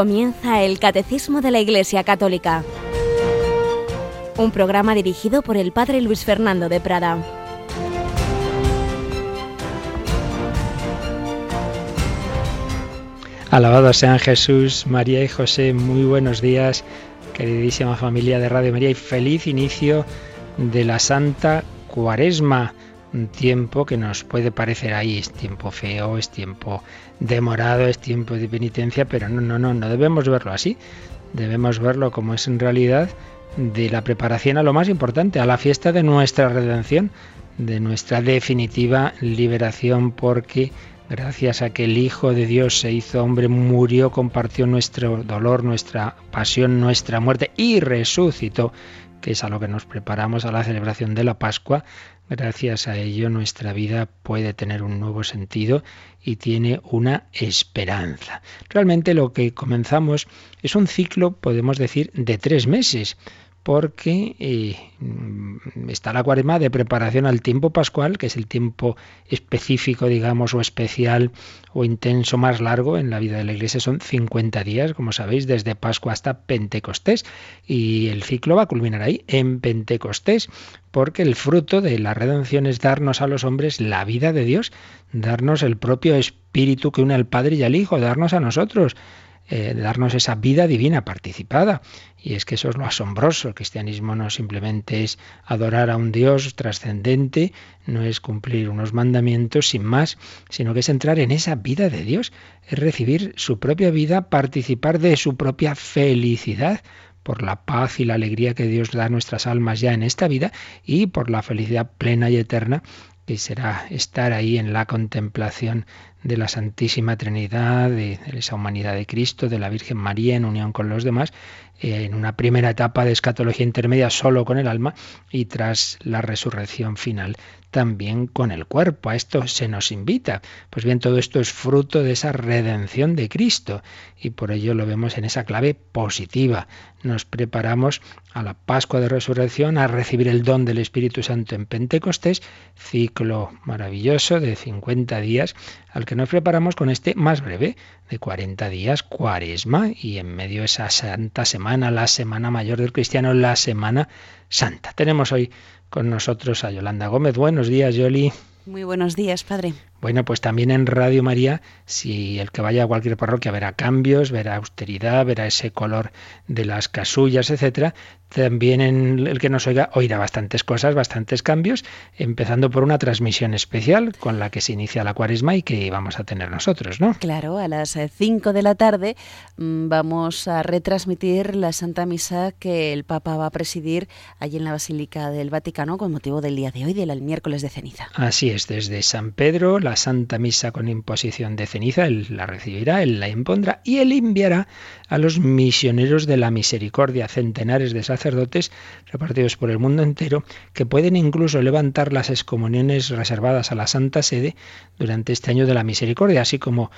Comienza el Catecismo de la Iglesia Católica, un programa dirigido por el Padre Luis Fernando de Prada. Alabado sean Jesús, María y José, muy buenos días, queridísima familia de Radio María y feliz inicio de la Santa Cuaresma un tiempo que nos puede parecer ahí, es tiempo feo, es tiempo demorado, es tiempo de penitencia, pero no, no, no, no debemos verlo así. Debemos verlo como es en realidad de la preparación a lo más importante, a la fiesta de nuestra redención, de nuestra definitiva liberación, porque gracias a que el Hijo de Dios se hizo hombre, murió, compartió nuestro dolor, nuestra pasión, nuestra muerte y resucitó, que es a lo que nos preparamos a la celebración de la Pascua, Gracias a ello nuestra vida puede tener un nuevo sentido y tiene una esperanza. Realmente lo que comenzamos es un ciclo, podemos decir, de tres meses porque eh, está la cuaresma de preparación al tiempo pascual, que es el tiempo específico, digamos, o especial o intenso más largo en la vida de la Iglesia. Son 50 días, como sabéis, desde Pascua hasta Pentecostés. Y el ciclo va a culminar ahí, en Pentecostés, porque el fruto de la redención es darnos a los hombres la vida de Dios, darnos el propio Espíritu que une al Padre y al Hijo, darnos a nosotros eh, darnos esa vida divina participada. Y es que eso es lo asombroso. El cristianismo no simplemente es adorar a un Dios trascendente, no es cumplir unos mandamientos sin más, sino que es entrar en esa vida de Dios, es recibir su propia vida, participar de su propia felicidad por la paz y la alegría que Dios da a nuestras almas ya en esta vida y por la felicidad plena y eterna que será estar ahí en la contemplación de la Santísima Trinidad, de, esa humanidad de Cristo, de la Virgen María en unión con los demás, en una primera etapa de escatología intermedia solo con el alma y tras la resurrección final también con el cuerpo. A esto se nos invita. Pues bien, todo esto es fruto de esa redención de Cristo y por ello lo vemos en esa clave positiva. Nos preparamos a la Pascua de Resurrección, a recibir el don del Espíritu Santo en Pentecostés, ciclo maravilloso de 50 días al que nos preparamos con este más breve de 40 días, cuaresma, y en medio de esa santa semana, la semana mayor del cristiano, la semana santa. Tenemos hoy con nosotros a Yolanda Gómez. Buenos días, Yoli. Muy buenos días, padre. Bueno, pues también en Radio María, si el que vaya a cualquier parroquia verá cambios, verá austeridad, verá ese color de las casullas, etcétera, también en el que nos oiga oirá bastantes cosas, bastantes cambios, empezando por una transmisión especial con la que se inicia la cuaresma y que vamos a tener nosotros, ¿no? Claro, a las 5 de la tarde mm, vamos a retransmitir la Santa Misa que el Papa va a presidir allí en la Basílica del Vaticano con motivo del día de hoy, del miércoles de ceniza. Así es, desde San Pedro, la Santa Misa con imposición de ceniza, Él la recibirá, Él la impondrá y Él enviará a los misioneros de la misericordia, centenares de sacerdotes repartidos por el mundo entero, que pueden incluso levantar las excomuniones reservadas a la Santa Sede durante este año de la misericordia, así como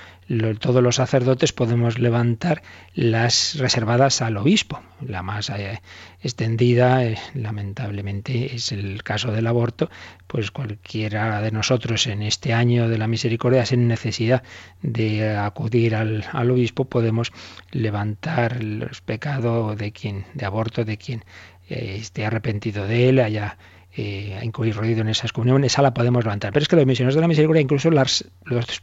todos los sacerdotes podemos levantar las reservadas al obispo. La más eh, extendida, eh, lamentablemente, es el caso del aborto, pues cualquiera de nosotros en este año de la misericordia sin necesidad de acudir al, obispo podemos levantar los pecados de quien, de aborto, de quien eh, esté arrepentido de él, haya eh, incurrido en esas comuniones, esa la podemos levantar. Pero es que los misioneros de la misericordia, incluso los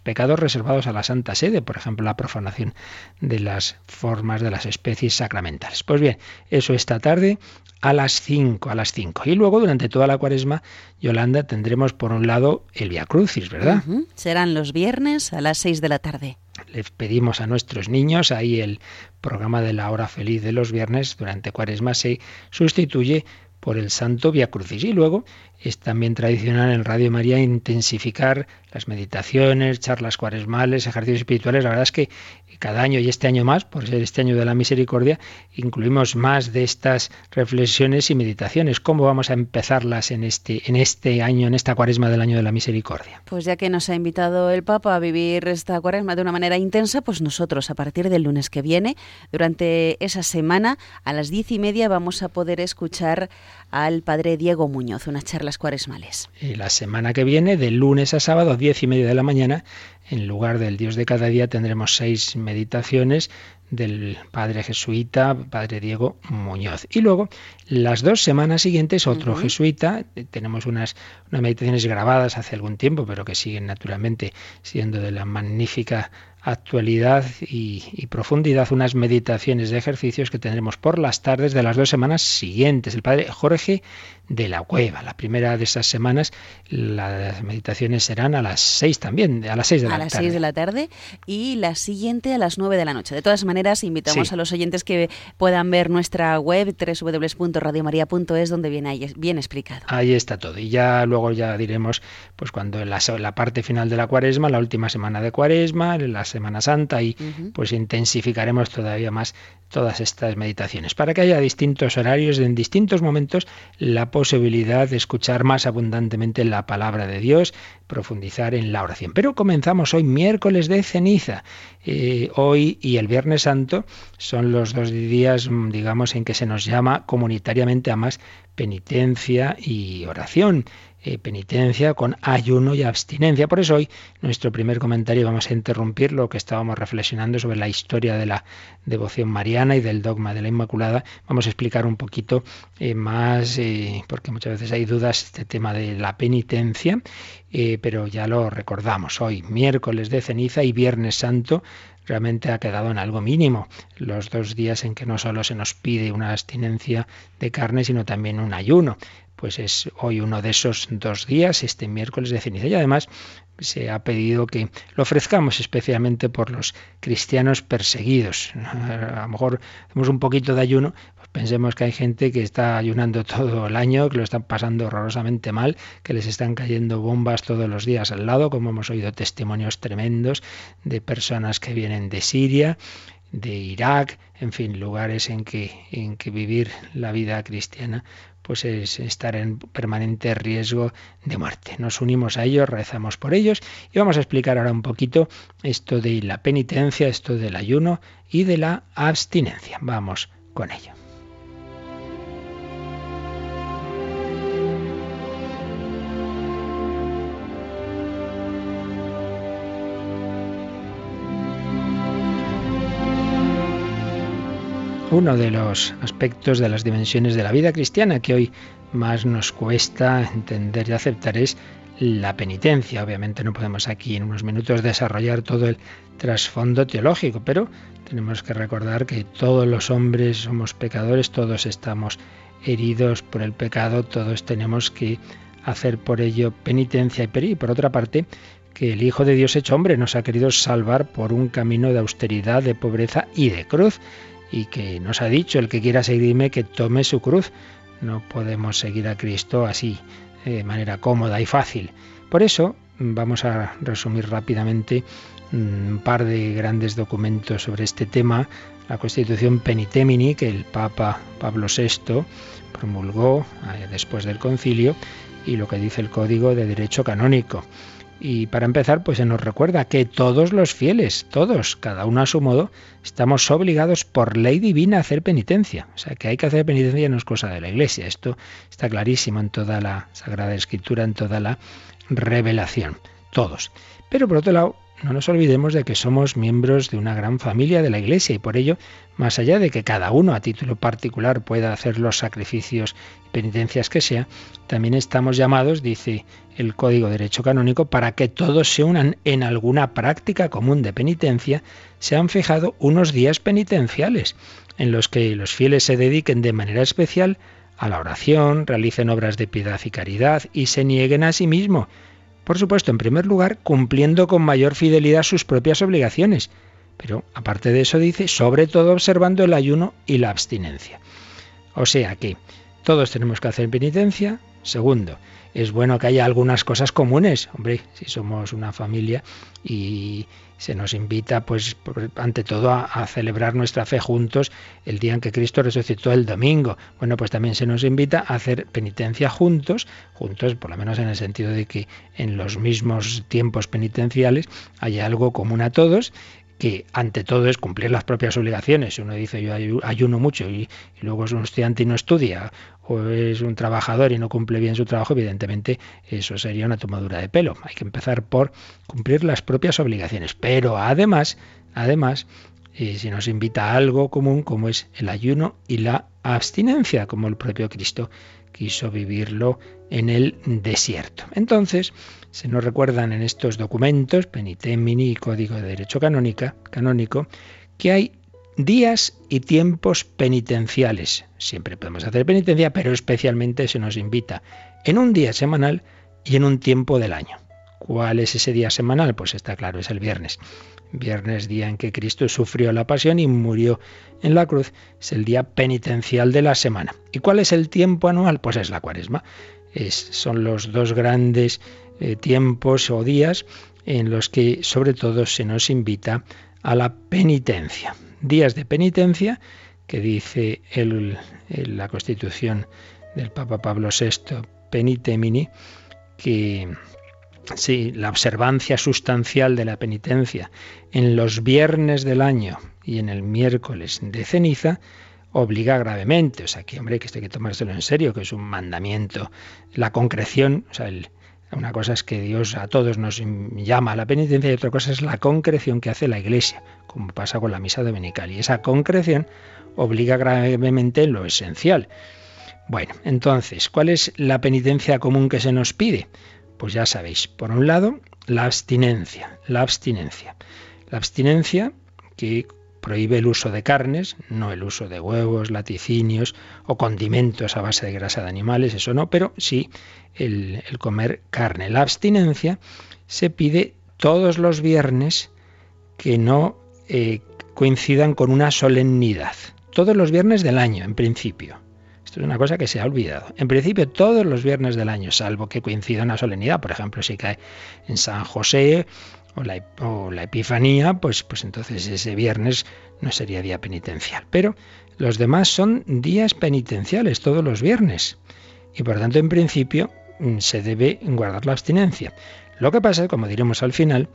pecados reservados a la Santa Sede, por ejemplo, la profanación de las formas de las especies sacramentales. Pues bien, eso esta tarde a las 5, a las 5. Y luego durante toda la cuaresma, Yolanda, tendremos por un lado el Via Crucis, ¿verdad? Serán los viernes a las 6 de la tarde. Les pedimos a nuestros niños, ahí el programa de la hora feliz de los viernes durante cuaresma se sustituye por el Santo Via Crucis. Y luego es también tradicional en Radio María intensificar las meditaciones, charlas cuaresmales, ejercicios espirituales. La verdad es que cada año y este año más, por ser este año de la misericordia, incluimos más de estas reflexiones y meditaciones. ¿Cómo vamos a empezarlas en este, en este año, en esta cuaresma del año de la misericordia? Pues ya que nos ha invitado el Papa a vivir esta cuaresma de una manera intensa, pues nosotros a partir del lunes que viene, durante esa semana, a las diez y media vamos a poder escuchar al Padre Diego Muñoz, unas charlas cuaresmales. Y la semana que viene, de lunes a sábado, a diez y media de la mañana, en lugar del Dios de cada día tendremos seis meditaciones del padre jesuita, padre Diego Muñoz. Y luego, las dos semanas siguientes, otro jesuita, tenemos unas, unas meditaciones grabadas hace algún tiempo, pero que siguen naturalmente siendo de la magnífica actualidad y, profundidad unas meditaciones de ejercicios que tendremos por las tardes de las dos semanas siguientes. El padre Jorge de la Cueva. La primera de esas semanas las meditaciones serán a las seis también, a las seis de la tarde. A las seis de la tarde y la siguiente a las nueve de la noche. De todas maneras, invitamos a los oyentes que puedan ver nuestra web www.radiomaria.es donde viene ahí bien explicado. Ahí está todo. Y ya luego ya diremos, pues cuando la, la parte final de la cuaresma, la última semana de cuaresma, las Semana Santa y pues intensificaremos todavía más todas estas meditaciones para que haya distintos horarios en distintos momentos la posibilidad de escuchar más abundantemente la palabra de Dios, profundizar en la oración. Pero comenzamos hoy miércoles de ceniza. Eh, hoy y el Viernes Santo son los dos días, digamos, en que se nos llama comunitariamente a más penitencia y oración. Eh, penitencia con ayuno y abstinencia. Por eso hoy nuestro primer comentario vamos a interrumpir lo que estábamos reflexionando sobre la historia de la devoción mariana y del dogma de la Inmaculada. Vamos a explicar un poquito eh, más, eh, porque muchas veces hay dudas, este tema de la penitencia, pero ya lo recordamos hoy, miércoles de ceniza y viernes santo realmente ha quedado en algo mínimo. Los dos días en que no solo se nos pide una abstinencia de carne, sino también un ayuno pues es hoy uno de esos dos días, este miércoles de ceniza. Y además se ha pedido que lo ofrezcamos especialmente por los cristianos perseguidos. A lo mejor hacemos un poquito de ayuno, pues pensemos que hay gente que está ayunando todo el año, que lo están pasando horrorosamente mal, que les están cayendo bombas todos los días al lado, como hemos oído testimonios tremendos de personas que vienen de Siria de Irak, en fin, lugares en que, en que vivir la vida cristiana pues es estar en permanente riesgo de muerte. Nos unimos a ellos, rezamos por ellos y vamos a explicar ahora un poquito esto de la penitencia, esto del ayuno y de la abstinencia. Vamos con ello. Uno de los aspectos de las dimensiones de la vida cristiana que hoy más nos cuesta entender y aceptar es la penitencia. Obviamente no podemos aquí en unos minutos desarrollar todo el trasfondo teológico, pero tenemos que recordar que todos los hombres somos pecadores, todos estamos heridos por el pecado, todos tenemos que hacer por ello penitencia y por otra parte que el Hijo de Dios hecho hombre nos ha querido salvar por un camino de austeridad, de pobreza y de cruz y que nos ha dicho, el que quiera seguirme, que tome su cruz. No podemos seguir a Cristo así, de manera cómoda y fácil. Por eso vamos a resumir rápidamente un par de grandes documentos sobre este tema. La Constitución Penitemini, que el Papa Pablo VI promulgó eh, después del concilio, y lo que dice el Código de Derecho Canónico. Y para empezar, pues se nos recuerda que todos los fieles, todos, cada uno a su modo, estamos obligados por ley divina a hacer penitencia. O sea, que hay que hacer penitencia no es cosa de la Iglesia. Esto está clarísimo en toda la Sagrada Escritura, en toda la revelación. Todos. Pero por otro lado, no nos olvidemos de que somos miembros de una gran familia de la Iglesia y por ello, más allá de que cada uno a título particular pueda hacer los sacrificios y penitencias que sea, también estamos llamados, dice el Código de Derecho Canónico, para que todos se unan en alguna práctica común de penitencia, se han fijado unos días penitenciales en los que los fieles se dediquen de manera especial a la oración, realicen obras de piedad y caridad y se nieguen a sí mismos por supuesto, en primer lugar, cumpliendo con mayor fidelidad sus propias obligaciones, pero aparte de eso dice, sobre todo observando el ayuno y la abstinencia. O sea que todos tenemos que hacer penitencia. Segundo, es bueno que haya algunas cosas comunes. Hombre, si somos una familia y se nos invita, pues, ante todo, a, celebrar nuestra fe juntos el día en que Cristo resucitó el domingo. Bueno, pues también se nos invita a hacer penitencia juntos, juntos, por lo menos en el sentido de que en los mismos tiempos penitenciales haya algo común a todos que ante todo es cumplir las propias obligaciones. Si uno dice yo ayuno mucho y, luego es un estudiante y no estudia, o es un trabajador y no cumple bien su trabajo, evidentemente eso sería una tomadura de pelo. Hay que empezar por cumplir las propias obligaciones. Pero además, además, eh, si nos invita a algo común como es el ayuno y la abstinencia, como el propio Cristo quiso vivirlo en el desierto. Entonces, se nos recuerdan en estos documentos, Penitemini y Código de Derecho Canónica, Canónico, que hay días y tiempos penitenciales. Siempre podemos hacer penitencia, pero especialmente se nos invita en un día semanal y en un tiempo del año. ¿Cuál es ese día semanal? Pues está claro, es el viernes. Viernes, día en que Cristo sufrió la pasión y murió en la cruz, es el día penitencial de la semana. ¿Y cuál es el tiempo anual? Pues es la cuaresma. Es, son los dos grandes eh, tiempos o días en los que sobre todo se nos invita a la penitencia. Días de penitencia que dice el, la constitución del Papa Pablo VI, Penitemini, que Sí, la observancia sustancial de la penitencia en los viernes del año y en el miércoles de ceniza obliga gravemente. O sea, que hombre, que esto hay que tomárselo en serio, que es un mandamiento. La concreción, o sea, una cosa es que Dios a todos nos llama a la penitencia y otra cosa es la concreción que hace la Iglesia, como pasa con la misa dominical. Y esa concreción obliga gravemente en lo esencial. Bueno, entonces, ¿cuál es la penitencia común que se nos pide? Pues ya sabéis, por un lado, la abstinencia, la abstinencia. La abstinencia que prohíbe el uso de carnes, no el uso de huevos, laticinios o condimentos a base de grasa de animales, eso no, pero sí el, comer carne. La abstinencia se pide todos los viernes que no eh, coincidan con una solemnidad. Todos los viernes del año, en principio. Esto es una cosa que se ha olvidado. En principio, todos los viernes del año, salvo que coincida una solemnidad, por ejemplo, si cae en San José o la, Epifanía, pues, pues entonces ese viernes no sería día penitencial. Pero los demás son días penitenciales, todos los viernes. Y por tanto, en principio, mm, se debe guardar la abstinencia. Lo que pasa, como diremos al final,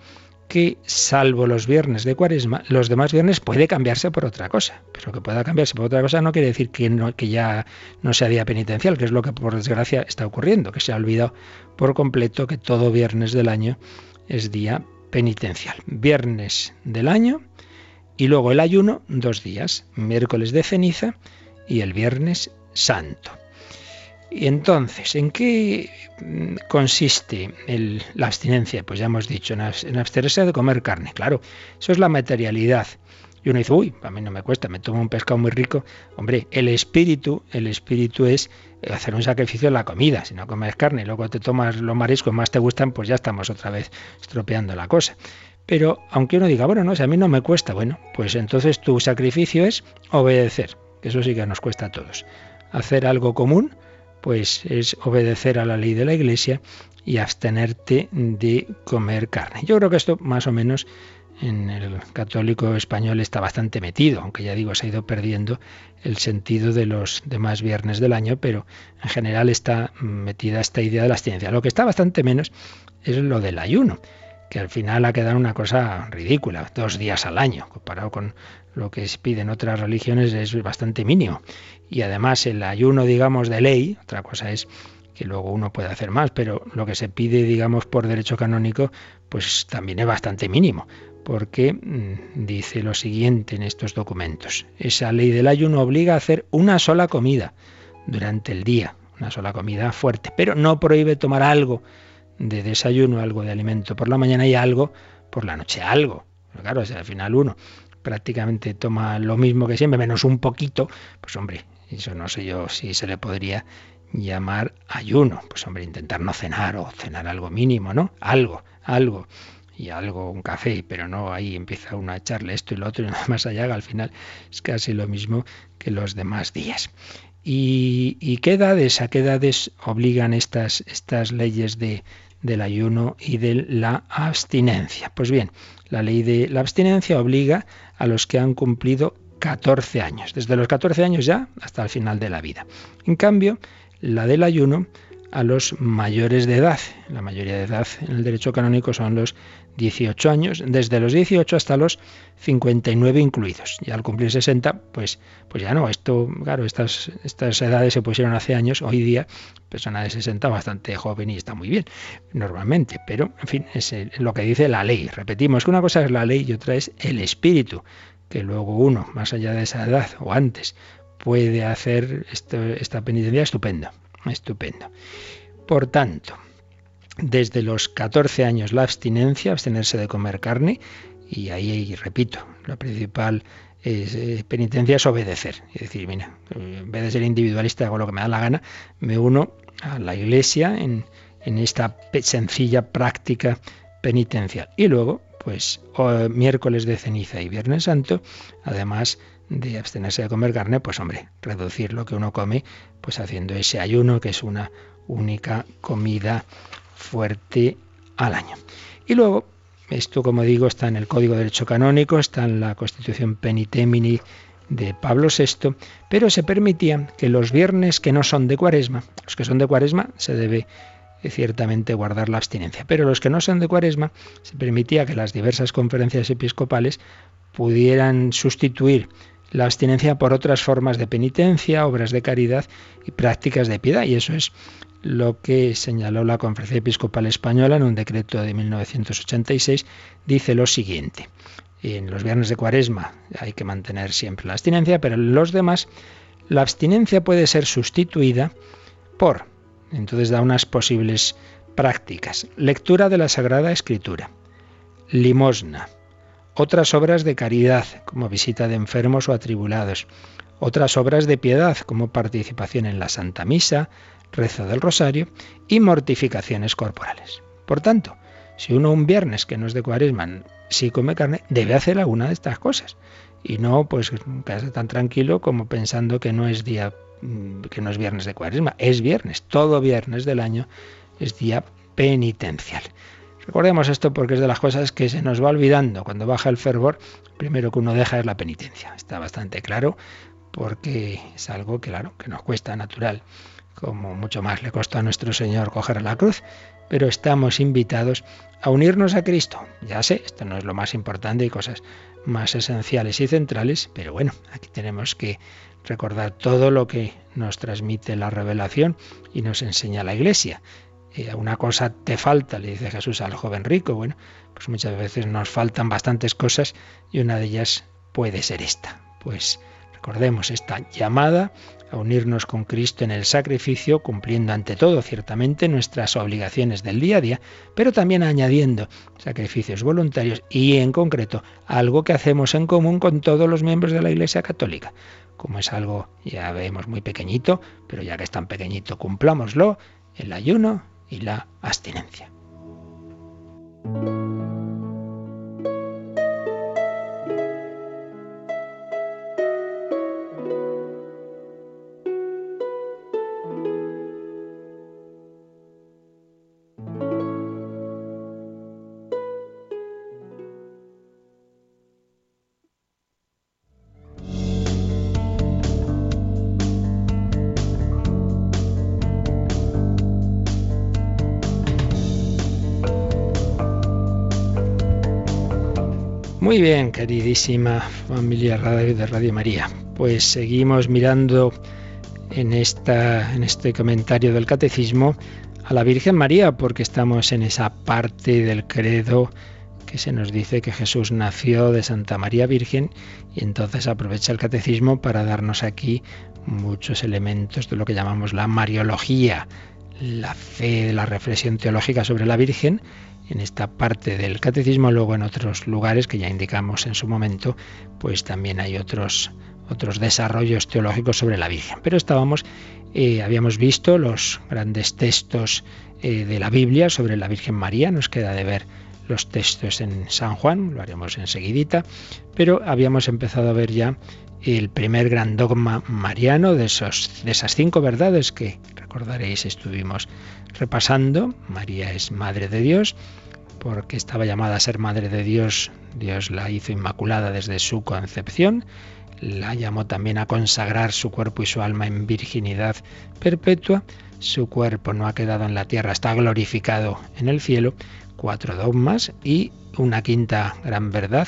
que salvo los viernes de cuaresma, los demás viernes puede cambiarse por otra cosa. Pero que pueda cambiarse por otra cosa no quiere decir que, que ya no sea día penitencial, que es lo que por desgracia está ocurriendo, que se ha olvidado por completo que todo viernes del año es día penitencial. Viernes del año y luego el ayuno, dos días, miércoles de ceniza y el viernes santo. Y entonces, ¿en qué mm, consiste la abstinencia? Pues ya hemos dicho, en, abstenerse de comer carne. Claro, eso es la materialidad. Y uno dice, uy, a mí no me cuesta, me tomo un pescado muy rico. Hombre, el espíritu, el espíritu es hacer un sacrificio en la comida. Si no comes carne y luego te tomas los mariscos más te gustan, pues ya estamos otra vez estropeando la cosa. Pero aunque uno diga, bueno, no, si a mí no me cuesta, bueno, pues entonces tu sacrificio es obedecer, eso sí que nos cuesta a todos. Hacer algo común, pues es obedecer a la ley de la Iglesia y abstenerte de comer carne. Yo creo que esto más o menos en el católico español está bastante metido, aunque ya digo, se ha ido perdiendo el sentido de los demás viernes del año, pero en general está metida esta idea de la abstinencia. Lo que está bastante menos es lo del ayuno, que al final ha quedado una cosa ridícula, dos días al año, comparado con lo que se pide en otras religiones es bastante mínimo. Y además el ayuno, digamos, de ley, otra cosa es que luego uno puede hacer más, pero lo que se pide, digamos, por derecho canónico, pues también es bastante mínimo, porque mm, dice lo siguiente en estos documentos. Esa ley del ayuno obliga a hacer una sola comida durante el día, una sola comida fuerte, pero no prohíbe tomar algo de desayuno, algo de alimento por la mañana y algo por la noche, algo. claro, al final uno prácticamente toma lo mismo que siempre, menos un poquito, pues hombre, eso no sé yo si se le podría llamar ayuno. Pues hombre, intentar no cenar o cenar algo mínimo, ¿no? Algo, algo. Y algo, un café, pero no ahí empieza uno a echarle esto y lo otro y nada más allá, al final es casi lo mismo que los demás días. ¿Y, qué edades, a qué edades obligan estas, estas leyes de, del ayuno y de la abstinencia? Pues bien, la ley de la abstinencia obliga a los que han cumplido 14 años, desde los 14 años ya hasta el final de la vida. En cambio, la del ayuno a los mayores de edad. La mayoría de edad en el derecho canónico son los 18 años, desde los 18 hasta los 59 incluidos. Y al cumplir 60, pues, pues ya no, esto, claro, estas, estas edades se pusieron hace años, hoy día, persona de 60 bastante joven y está muy bien, normalmente, pero en fin, es lo que dice la ley. Repetimos que una cosa es la ley y otra es el espíritu, que luego uno, más allá de esa edad o antes, puede hacer esta penitencia estupendo, estupendo. Por tanto, desde los 14 años la abstinencia, abstenerse de comer carne, y ahí, repito, la principal eh, penitencia es obedecer. Es decir, mira, en vez de ser individualista, hago lo que me da la gana, me uno a la iglesia en, en esta sencilla práctica penitencial. Y luego, pues, miércoles de ceniza y viernes santo, además de abstenerse de comer carne, pues hombre, reducir lo que uno come, pues haciendo ese ayuno, que es una única comida fuerte al año. Y luego, esto como digo está en el Código de Derecho Canónico, está en la Constitución Penitemini de Pablo VI, pero se permitía que los viernes que no son de cuaresma, los que son de cuaresma se debe eh, ciertamente guardar la abstinencia, pero los que no son de cuaresma se permitía que las diversas conferencias episcopales pudieran sustituir la abstinencia por otras formas de penitencia, obras de caridad y prácticas de piedad. Y eso es lo que señaló la Conferencia Episcopal Española en un decreto de 1986, dice lo siguiente. En los viernes de cuaresma hay que mantener siempre la abstinencia, pero en los demás la abstinencia puede ser sustituida por, entonces da unas posibles prácticas, lectura de la Sagrada Escritura, limosna, otras obras de caridad, como visita de enfermos o atribulados, otras obras de piedad, como participación en la Santa Misa, rezo del rosario y mortificaciones corporales. Por tanto, si uno un viernes que no es de cuaresma si come carne, debe hacer alguna de estas cosas y no pues quedarse tan tranquilo como pensando que no es día mm, que no es viernes de cuaresma, es viernes, todo viernes del año es día penitencial. Recordemos esto porque es de las cosas que se nos va olvidando cuando baja el fervor, primero que uno deja es la penitencia. Está bastante claro porque es algo claro, que nos cuesta natural como mucho más le costó a nuestro Señor coger la cruz, pero estamos invitados a unirnos a Cristo. Ya sé, esto no es lo más importante, hay cosas más esenciales y centrales, pero bueno, aquí tenemos que recordar todo lo que nos transmite la revelación y nos enseña la Iglesia. Eh, una cosa te falta, le dice Jesús al joven rico. Bueno, pues muchas veces nos faltan bastantes cosas y una de ellas puede ser esta. Pues recordemos esta llamada a unirnos con Cristo en el sacrificio, cumpliendo ante todo ciertamente nuestras obligaciones del día a día, pero también añadiendo sacrificios voluntarios y en concreto algo que hacemos en común con todos los miembros de la Iglesia Católica. Como es algo, ya vemos, muy pequeñito, pero ya que es tan pequeñito, cumplámoslo, el ayuno y la abstinencia. Muy bien, queridísima familia de Radio María. Pues seguimos mirando en, esta, en este comentario del Catecismo a la Virgen María, porque estamos en esa parte del credo que se nos dice que Jesús nació de Santa María Virgen y entonces aprovecha el catecismo para darnos aquí muchos elementos de lo que llamamos la Mariología, la fe, la reflexión teológica sobre la Virgen en esta parte del catecismo, luego en otros lugares que ya indicamos en su momento, pues también hay otros, otros desarrollos teológicos sobre la Virgen. Pero estábamos, eh, habíamos visto los grandes textos eh, de la Biblia sobre la Virgen María, nos queda de ver los textos en San Juan, lo haremos enseguidita, pero habíamos empezado a ver ya el primer gran dogma mariano de, esos, de esas cinco verdades que recordaréis estuvimos repasando. María es Madre de Dios, porque estaba llamada a ser Madre de Dios. Dios la hizo inmaculada desde su concepción. La llamó también a consagrar su cuerpo y su alma en virginidad perpetua. Su cuerpo no ha quedado en la tierra, está glorificado en el cielo, cuatro dogmas y una quinta gran verdad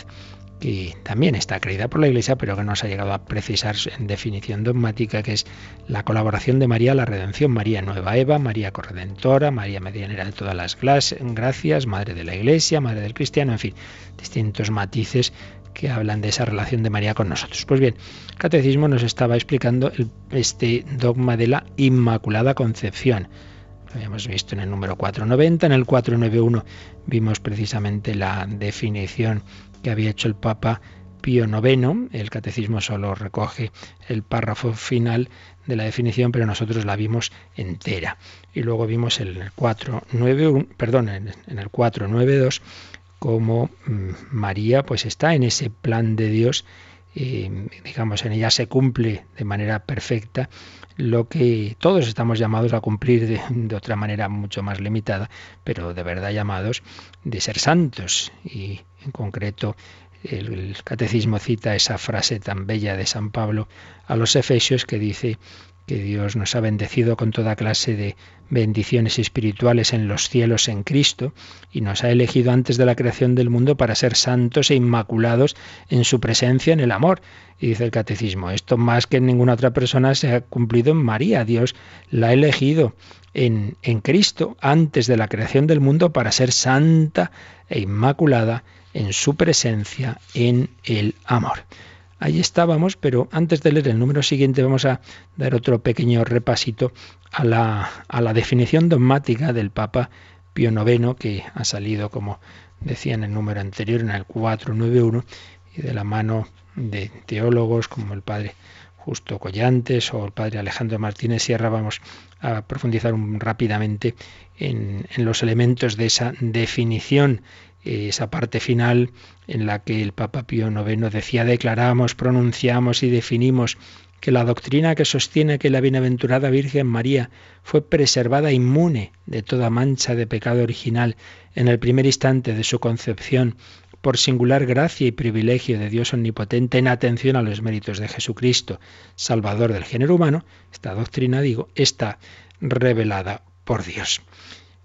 que también está creída por la Iglesia, pero que no se ha llegado a precisar en definición dogmática, que es la colaboración de María a la redención. María Nueva Eva, María Corredentora, María Medianera de todas las gracias, Madre de la Iglesia, Madre del Cristiano, en fin, distintos matices que hablan de esa relación de María con nosotros. Pues bien, el Catecismo nos estaba explicando este dogma de la Inmaculada Concepción. Lo habíamos visto en el número 490, en el 491 vimos precisamente la definición que había hecho el Papa Pío IX. El catecismo solo recoge el párrafo final de la definición, pero nosotros la vimos entera. Y luego vimos el 491, perdón, en el 492 cómo mm, María pues está en ese plan de Dios y digamos en ella se cumple de manera perfecta lo que todos estamos llamados a cumplir de, otra manera mucho más limitada, pero de verdad llamados de ser santos. Y en concreto el catecismo cita esa frase tan bella de San Pablo a los Efesios que dice que Dios nos ha bendecido con toda clase de bendiciones espirituales en los cielos en Cristo y nos ha elegido antes de la creación del mundo para ser santos e inmaculados en su presencia en el amor. Y dice el catecismo, esto más que en ninguna otra persona se ha cumplido en María. Dios la ha elegido en, en Cristo antes de la creación del mundo para ser santa e inmaculada en su presencia en el amor. Ahí estábamos, pero antes de leer el número siguiente vamos a dar otro pequeño repasito a la, a la definición dogmática del Papa Pío IX, que ha salido, como decía en el número anterior, en el 491, y de la mano de teólogos como el padre Justo Collantes o el padre Alejandro Martínez Sierra, vamos a profundizar rápidamente en, en los elementos de esa definición esa parte final en la que el Papa Pío IX decía, declaramos, pronunciamos y definimos que la doctrina que sostiene que la bienaventurada Virgen María fue preservada inmune de toda mancha de pecado original en el primer instante de su concepción por singular gracia y privilegio de Dios omnipotente en atención a los méritos de Jesucristo, Salvador del género humano, esta doctrina, digo, está revelada por Dios.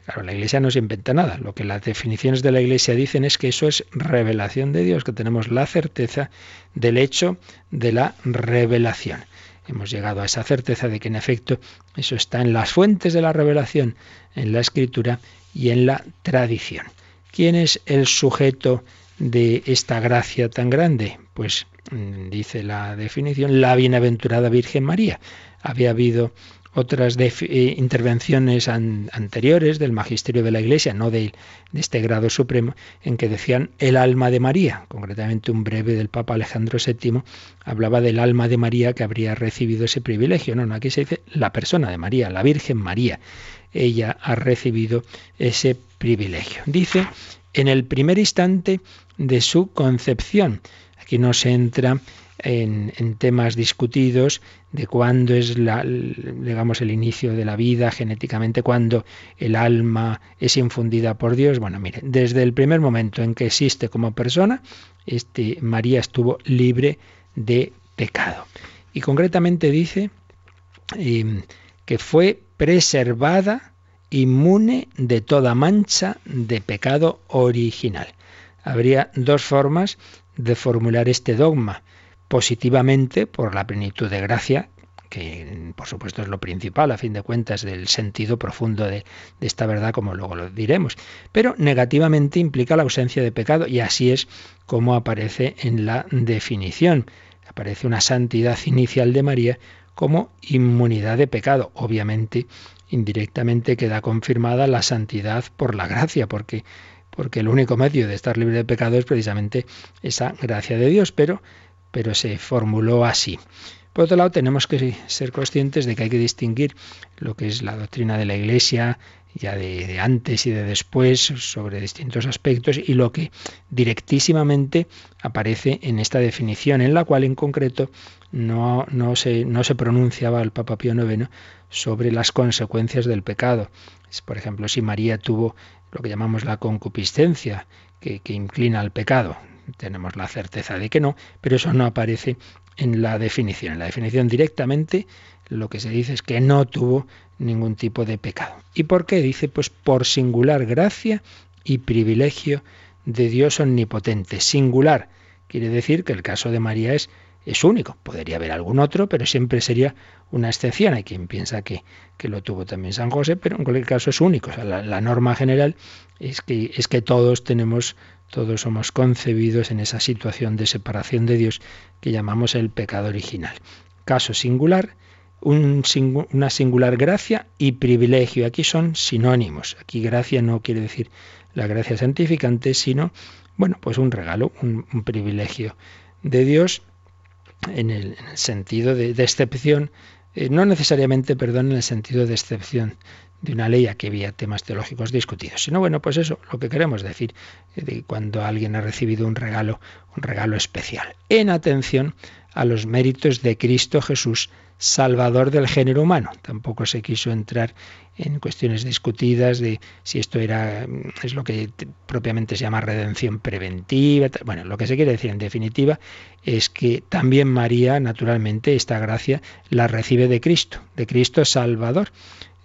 Claro, la Iglesia no se inventa nada. Lo que las definiciones de la Iglesia dicen es que eso es revelación de Dios, que tenemos la certeza del hecho de la revelación. Hemos llegado a esa certeza de que en efecto eso está en las fuentes de la revelación, en la escritura y en la tradición. ¿Quién es el sujeto de esta gracia tan grande? Pues mm, dice la definición, la bienaventurada Virgen María. Había habido otras eh, intervenciones anteriores del magisterio de la Iglesia, no de, de, este grado supremo, en que decían el alma de María. Concretamente un breve del Papa Alejandro VII hablaba del alma de María que habría recibido ese privilegio. No, no, aquí se dice la persona de María, la Virgen María. Ella ha recibido ese privilegio. Dice, en el primer instante de su concepción. Aquí no se entra en, temas discutidos de cuándo es la, digamos, el inicio de la vida genéticamente, cuándo el alma es infundida por Dios. Bueno, mire, desde el primer momento en que existe como persona, este, María estuvo libre de pecado. Y concretamente dice em, que fue preservada inmune de toda mancha de pecado original. Habría dos formas de formular este dogma positivamente por la plenitud de gracia, que por supuesto es lo principal, a fin de cuentas, del sentido profundo de, esta verdad, como luego lo diremos, pero negativamente implica la ausencia de pecado y así es como aparece en la definición. Aparece una santidad inicial de María como inmunidad de pecado. Obviamente, indirectamente queda confirmada la santidad por la gracia, porque porque el único medio de estar libre de pecado es precisamente esa gracia de Dios, pero pero se formuló así. Por otro lado, tenemos que ser conscientes de que hay que distinguir lo que es la doctrina de la Iglesia, ya de, antes y de después, sobre distintos aspectos, y lo que directísimamente aparece en esta definición, en la cual en concreto no, no, se, no se pronunciaba el Papa Pío IX sobre las consecuencias del pecado. Por ejemplo, si María tuvo lo que llamamos la concupiscencia, que, que inclina al pecado, tenemos la certeza de que no, pero eso no aparece en la definición. En la definición directamente lo que se dice es que no tuvo ningún tipo de pecado. ¿Y por qué? Dice, pues por singular gracia y privilegio de Dios omnipotente, singular. Quiere decir que el caso de María es, es único. Podría haber algún otro, pero siempre sería una excepción. Hay quien piensa que, que lo tuvo también San José, pero en cualquier caso es único. la, la, norma general es que, es que todos tenemos, todos somos concebidos en esa situación de separación de Dios que llamamos el pecado original. Caso singular, un, una singular gracia y privilegio. Aquí son sinónimos. Aquí gracia no quiere decir la gracia santificante, sino, bueno, pues un regalo, un, privilegio de Dios en el, sentido de, excepción, eh, no necesariamente, perdón, en el sentido de excepción de una ley, aquí había temas teológicos discutidos, sino bueno, pues eso, lo que queremos decir eh, de cuando alguien ha recibido un regalo, un regalo especial, en atención a los méritos de Cristo Jesús salvador del género humano. Tampoco se quiso entrar en cuestiones discutidas de si esto era es lo que propiamente se llama redención preventiva. Bueno, lo que se quiere decir en definitiva es que también María, naturalmente, esta gracia la recibe de Cristo, de Cristo Salvador,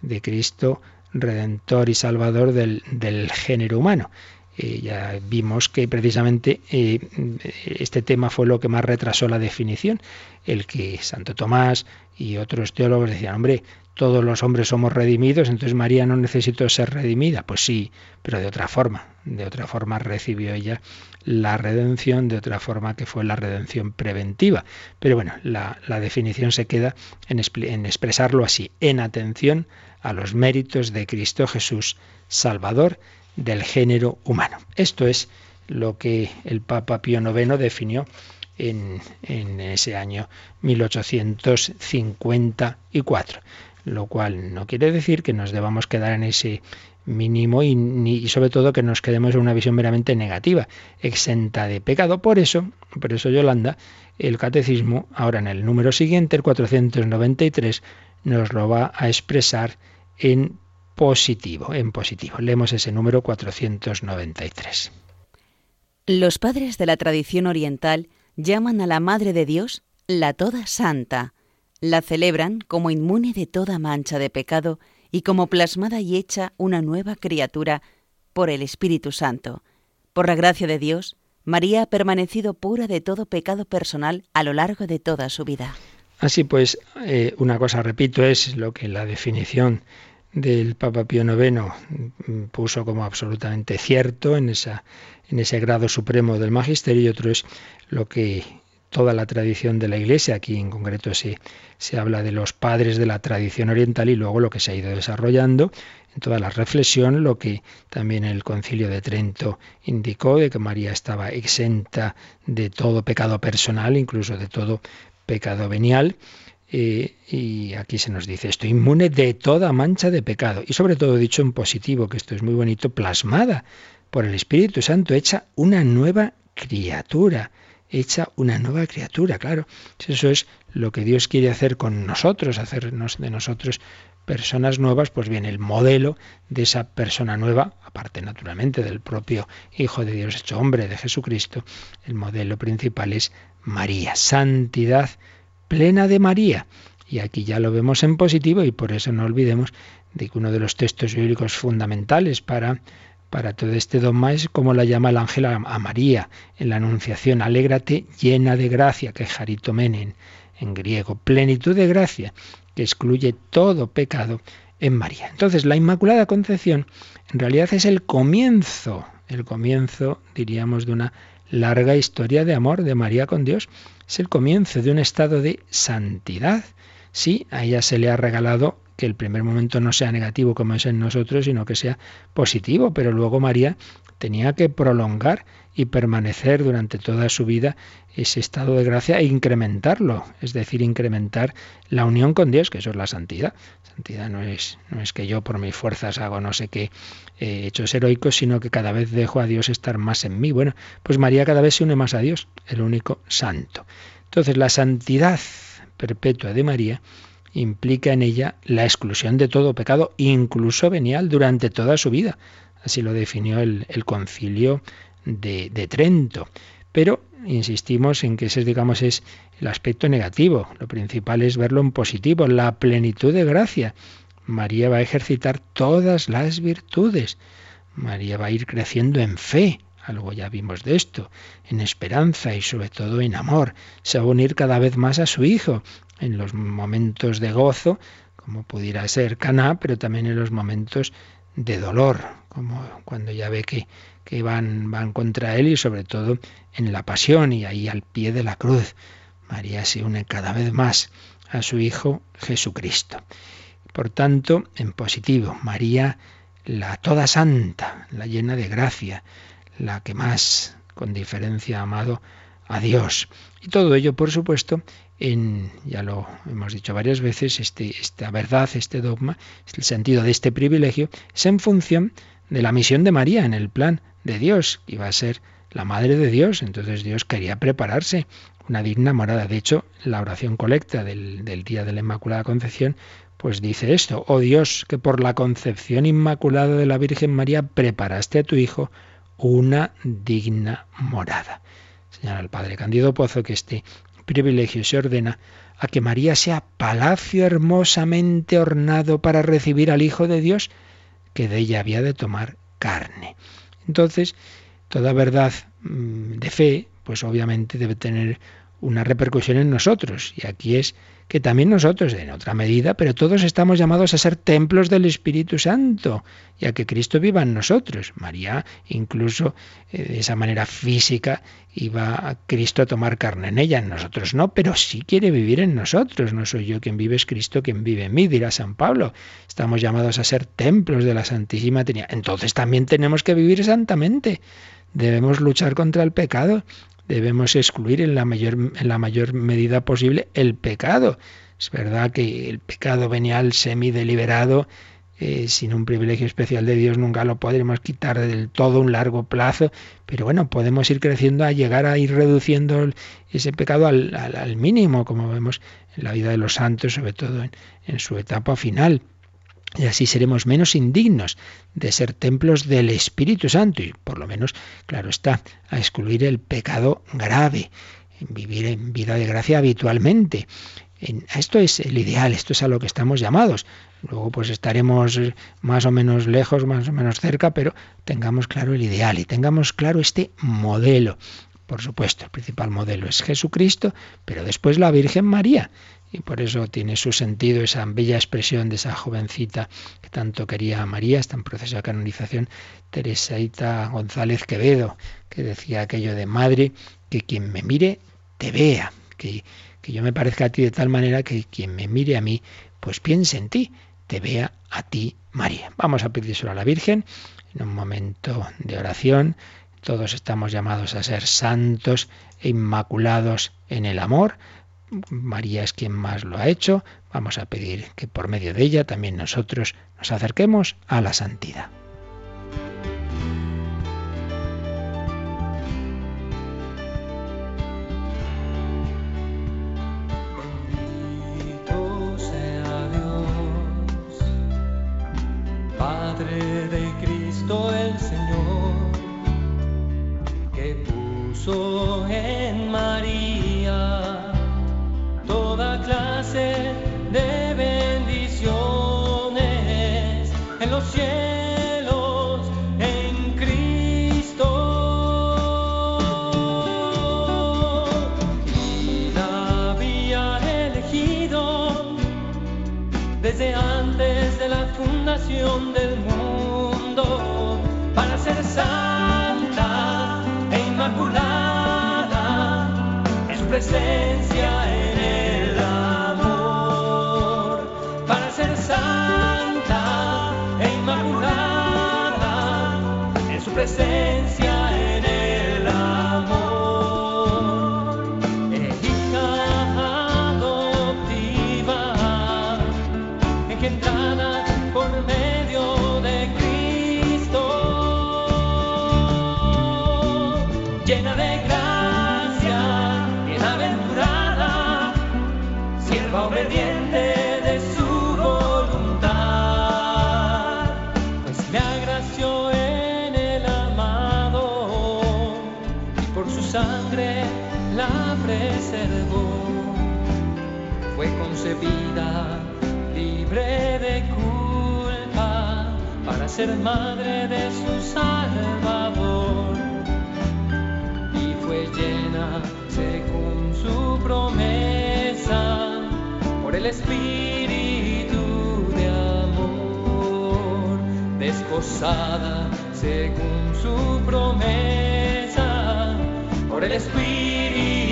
de Cristo Redentor y Salvador del, del género humano. Eh, ya vimos que precisamente eh, este tema fue lo que más retrasó la definición, el que Santo Tomás y otros teólogos decían, hombre, todos los hombres somos redimidos, entonces María no necesitó ser redimida. Pues sí, pero de otra forma. De otra forma recibió ella la redención, de otra forma que fue la redención preventiva. Pero bueno, la, definición se queda en, en expresarlo así, en atención a los méritos de Cristo Jesús, Salvador del género humano. Esto es lo que el Papa Pío IX definió en, ese año 1854, lo cual no quiere decir que nos debamos quedar en ese mínimo y, y, sobre todo que nos quedemos en una visión meramente negativa, exenta de pecado. Por eso, por eso Yolanda, el catecismo, ahora en el número siguiente, el 493, nos lo va a expresar en positivo, en positivo. Leemos ese número 493. Los padres de la tradición oriental llaman a la Madre de Dios la Toda Santa. La celebran como inmune de toda mancha de pecado y como plasmada y hecha una nueva criatura por el Espíritu Santo. Por la gracia de Dios, María ha permanecido pura de todo pecado personal a lo largo de toda su vida. Así pues, eh, una cosa, repito, es lo que la definición del Papa Pío IX puso como absolutamente cierto en, esa, en ese grado supremo del magisterio y otro es lo que toda la tradición de la Iglesia, aquí en concreto se, se habla de los padres de la tradición oriental y luego lo que se ha ido desarrollando en toda la reflexión, lo que también el concilio de Trento indicó, de que María estaba exenta de todo pecado personal, incluso de todo pecado venial, y aquí se nos dice, estoy inmune de toda mancha de pecado. Y sobre todo dicho en positivo, que esto es muy bonito, plasmada por el Espíritu Santo, hecha una nueva criatura. Hecha una nueva criatura, claro. Eso es lo que Dios quiere hacer con nosotros, hacernos de nosotros personas nuevas, pues bien, el modelo de esa persona nueva, aparte naturalmente del propio Hijo de Dios hecho hombre, de Jesucristo, el modelo principal es María, santidad plena de María. Y aquí ya lo vemos en positivo y por eso no olvidemos de que uno de los textos bíblicos fundamentales para, para todo este dogma es como la llama el ángel a, María en la Anunciación, alégrate llena de gracia, que jaritomen en griego, plenitud de gracia, que excluye todo pecado en María. Entonces la Inmaculada Concepción en realidad es el comienzo, el comienzo, diríamos, de una larga historia de amor de María con Dios. Es el comienzo de un estado de santidad. Sí, a ella se le ha regalado que el primer momento no sea negativo como es en nosotros, sino que sea positivo, pero luego María tenía que prolongar y permanecer durante toda su vida ese estado de gracia e incrementarlo, es decir, incrementar la unión con Dios, que eso es la santidad. Santidad no es, no es que yo por mis fuerzas hago no sé qué eh, hechos heroicos, sino que cada vez dejo a Dios estar más en mí. Bueno, pues María cada vez se une más a Dios, el único santo. Entonces la santidad perpetua de María implica en ella la exclusión de todo pecado, incluso venial, durante toda su vida. Así lo definió el, concilio de, Trento. Pero insistimos en que ese, digamos, es el aspecto negativo. Lo principal es verlo en positivo, la plenitud de gracia. María va a ejercitar todas las virtudes. María va a ir creciendo en fe, algo ya vimos de esto, en esperanza y sobre todo en amor. Se va a unir cada vez más a su Hijo en los momentos de gozo, como pudiera ser Caná, pero también en los momentos de dolor, como cuando ya ve que, que van, van contra él y sobre todo en la pasión y ahí al pie de la cruz. María se une cada vez más a su Hijo Jesucristo. Por tanto, en positivo, María, la toda santa, la llena de gracia, la que más, con diferencia, ha amado a Dios. Y todo ello, por supuesto, en, ya lo hemos dicho varias veces, este, esta verdad, este dogma, el sentido de este privilegio, es en función de la misión de María en el plan de Dios, que iba a ser la madre de Dios. Entonces Dios quería prepararse una digna morada. De hecho, la oración colecta del, del día de la Inmaculada Concepción, pues dice esto, oh Dios, que por la concepción inmaculada de la Virgen María preparaste a tu Hijo una digna morada. Señala el Padre Candido Pozo que este privilegio se ordena a que María sea palacio hermosamente ornado para recibir al Hijo de Dios, que de ella había de tomar carne. Entonces, toda verdad mm, de fe, pues obviamente debe tener una repercusión en nosotros. Y aquí es que también nosotros, en otra medida, pero todos estamos llamados a ser templos del Espíritu Santo y a que Cristo viva en nosotros. María, incluso eh, de esa manera física, iba a Cristo a tomar carne en ella, en nosotros no, pero sí quiere vivir en nosotros. No soy yo quien vive, es Cristo quien vive en mí, dirá San Pablo. Estamos llamados a ser templos de la Santísima Trinidad. Entonces también tenemos que vivir santamente. Debemos luchar contra el pecado debemos excluir en la mayor, en la mayor medida posible el pecado. Es verdad que el pecado venial semi-deliberado, eh, sin un privilegio especial de Dios, nunca lo podremos quitar del todo un largo plazo, pero bueno, podemos ir creciendo a llegar a ir reduciendo ese pecado al, al, mínimo, como vemos en la vida de los santos, sobre todo en su etapa final. Y así seremos menos indignos de ser templos del Espíritu Santo y por lo menos, claro está, a excluir el pecado grave, en vivir en vida de gracia habitualmente. esto es el ideal, esto es a lo que estamos llamados. Luego pues estaremos más o menos lejos, más o menos cerca, pero tengamos claro el ideal y tengamos claro este modelo. Por supuesto, el principal modelo es Jesucristo, pero después la Virgen María y por eso tiene su sentido esa bella expresión de esa jovencita que tanto quería a María, está en proceso de canonización, Teresaita González Quevedo, que decía aquello de madre, que quien me mire te vea, que, que yo me parezca a ti de tal manera que quien me mire a mí, pues piense en ti, te vea a ti, María. Vamos a pedírselo a la Virgen en un momento de oración. Todos estamos llamados a ser santos e inmaculados en el amor María es quien más lo ha hecho. Vamos a pedir que por medio de ella también nosotros nos acerquemos a la santidad. Padre de Cristo el Señor, que puso en clase ser madre de su Salvador. Y fue llena según su promesa por el Espíritu de amor, desposada según su promesa por el Espíritu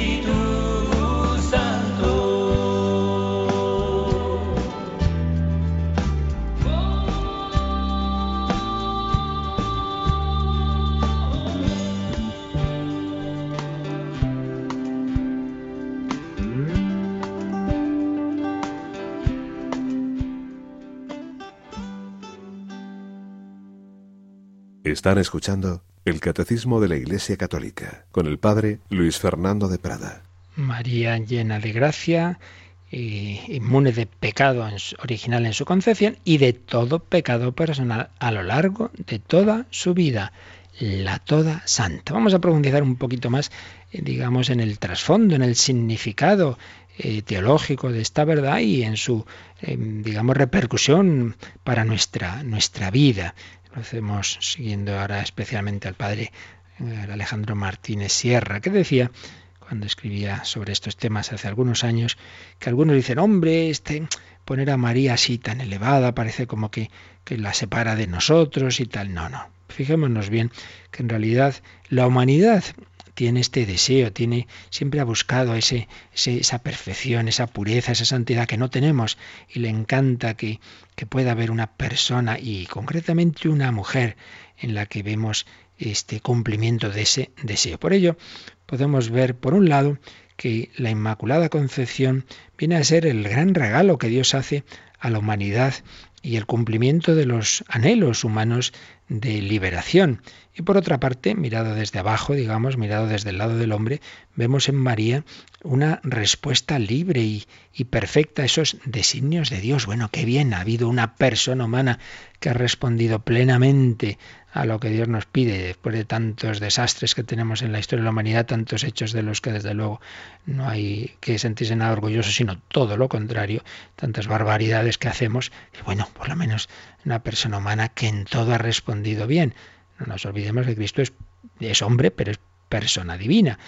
Están escuchando el Catecismo de la Iglesia Católica con el Padre Luis Fernando de Prada. María llena de gracia, y inmune de pecado original en su concepción y de todo pecado personal a lo largo de toda su vida, la toda santa. Vamos a profundizar un poquito más, eh, digamos, en el trasfondo, en el significado eh, teológico de esta verdad y en su, eh, digamos, repercusión para nuestra, nuestra vida. Lo hacemos siguiendo ahora especialmente al padre eh, Alejandro Martínez Sierra, que decía cuando escribía sobre estos temas hace algunos años, que algunos dicen, hombre, este poner a María así tan elevada parece como que, que la separa de nosotros y tal. No, no. Fijémonos bien que en realidad la humanidad tiene este deseo, tiene siempre ha buscado ese, esa perfección, esa pureza, esa santidad que no tenemos y le encanta que, que pueda haber una persona y concretamente una mujer en la que vemos este cumplimiento de ese deseo. Por ello, podemos ver, por un lado, que la Inmaculada Concepción viene a ser el gran regalo que Dios hace a la humanidad y el cumplimiento de los anhelos humanos de liberación. Y por otra parte, mirado desde abajo, digamos, mirado desde el lado del hombre, vemos en María una respuesta libre y, y perfecta a esos designios de Dios. Bueno, qué bien, ha habido una persona humana que ha respondido plenamente a lo que Dios nos pide después de tantos desastres que tenemos en la historia de la humanidad, tantos hechos de los que desde luego no hay que sentirse nada orgulloso, sino todo lo contrario, tantas barbaridades que hacemos, y bueno, por lo menos una persona humana que en todo ha respondido bien. No nos olvidemos que Cristo es, es hombre, pero es persona divina.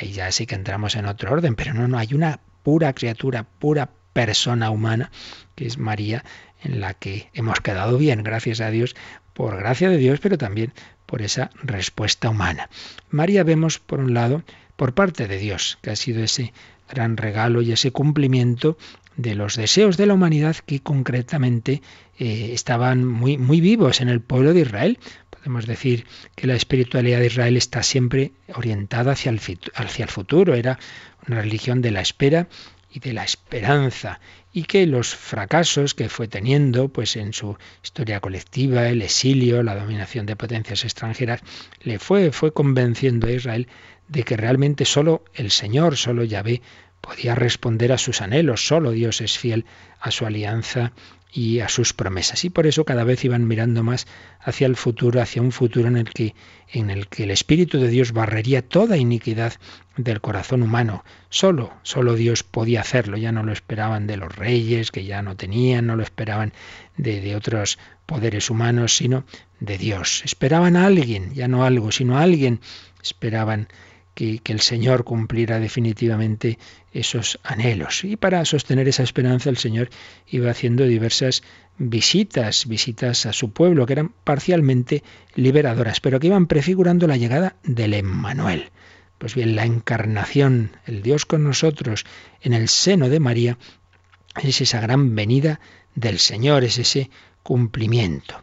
Ahí ya sí que entramos en otro orden, pero no, no, hay una pura criatura, pura persona humana, que es María, en la que hemos quedado bien, gracias a Dios, por gracia de Dios, pero también por esa respuesta humana. María vemos, por un lado, por parte de Dios, que ha sido ese gran regalo y ese cumplimiento de los deseos de la humanidad que concretamente eh, estaban muy, muy vivos en el pueblo de Israel. Podemos decir que la espiritualidad de Israel está siempre orientada hacia el, hacia el futuro, era una religión de la espera y de la esperanza y que los fracasos que fue teniendo pues en su historia colectiva, el exilio, la dominación de potencias extranjeras, le fue fue convenciendo a Israel de que realmente solo el Señor, solo Yahvé podía responder a sus anhelos, solo Dios es fiel a su alianza y a sus promesas. Y por eso cada vez iban mirando más hacia el futuro, hacia un futuro en el que en el que el espíritu de Dios barrería toda iniquidad del corazón humano. Solo, solo Dios podía hacerlo. Ya no lo esperaban de los reyes, que ya no tenían, no lo esperaban de, de otros poderes humanos, sino de Dios. Esperaban a alguien, ya no algo, sino a alguien. Esperaban que, el Señor cumpliera definitivamente esos anhelos. Y para sostener esa esperanza el Señor iba haciendo diversas visitas, visitas a su pueblo, que eran parcialmente liberadoras, pero que iban prefigurando la llegada del Emmanuel. Pues bien, la encarnación, el Dios con nosotros, en el seno de María, es esa gran venida del Señor, es ese cumplimiento.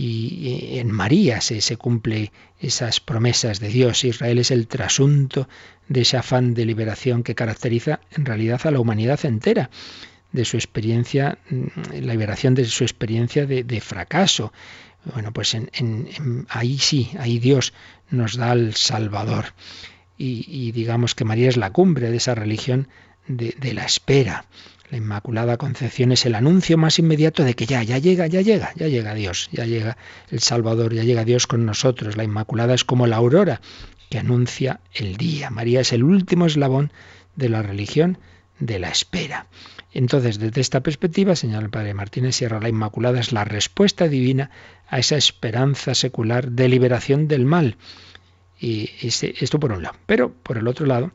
Y en María se, cumple esas promesas de Dios. Israel es el trasunto de ese afán de liberación que caracteriza en realidad a la humanidad entera de su experiencia, la liberación de su experiencia de, fracaso. Bueno, pues en, ahí sí, ahí Dios nos da al Salvador. Y, digamos que María es la cumbre de esa religión de la espera. La Inmaculada Concepción es el anuncio más inmediato de que ya, ya llega, ya llega, ya llega Dios, ya llega el Salvador, ya llega Dios con nosotros. La Inmaculada es como la aurora que anuncia el día. María es el último eslabón de la religión de la espera. Entonces, desde esta perspectiva, señala el padre Martínez Sierra, la Inmaculada es la respuesta divina a esa esperanza secular de liberación del mal. Y esto por un lado. Pero por el otro lado,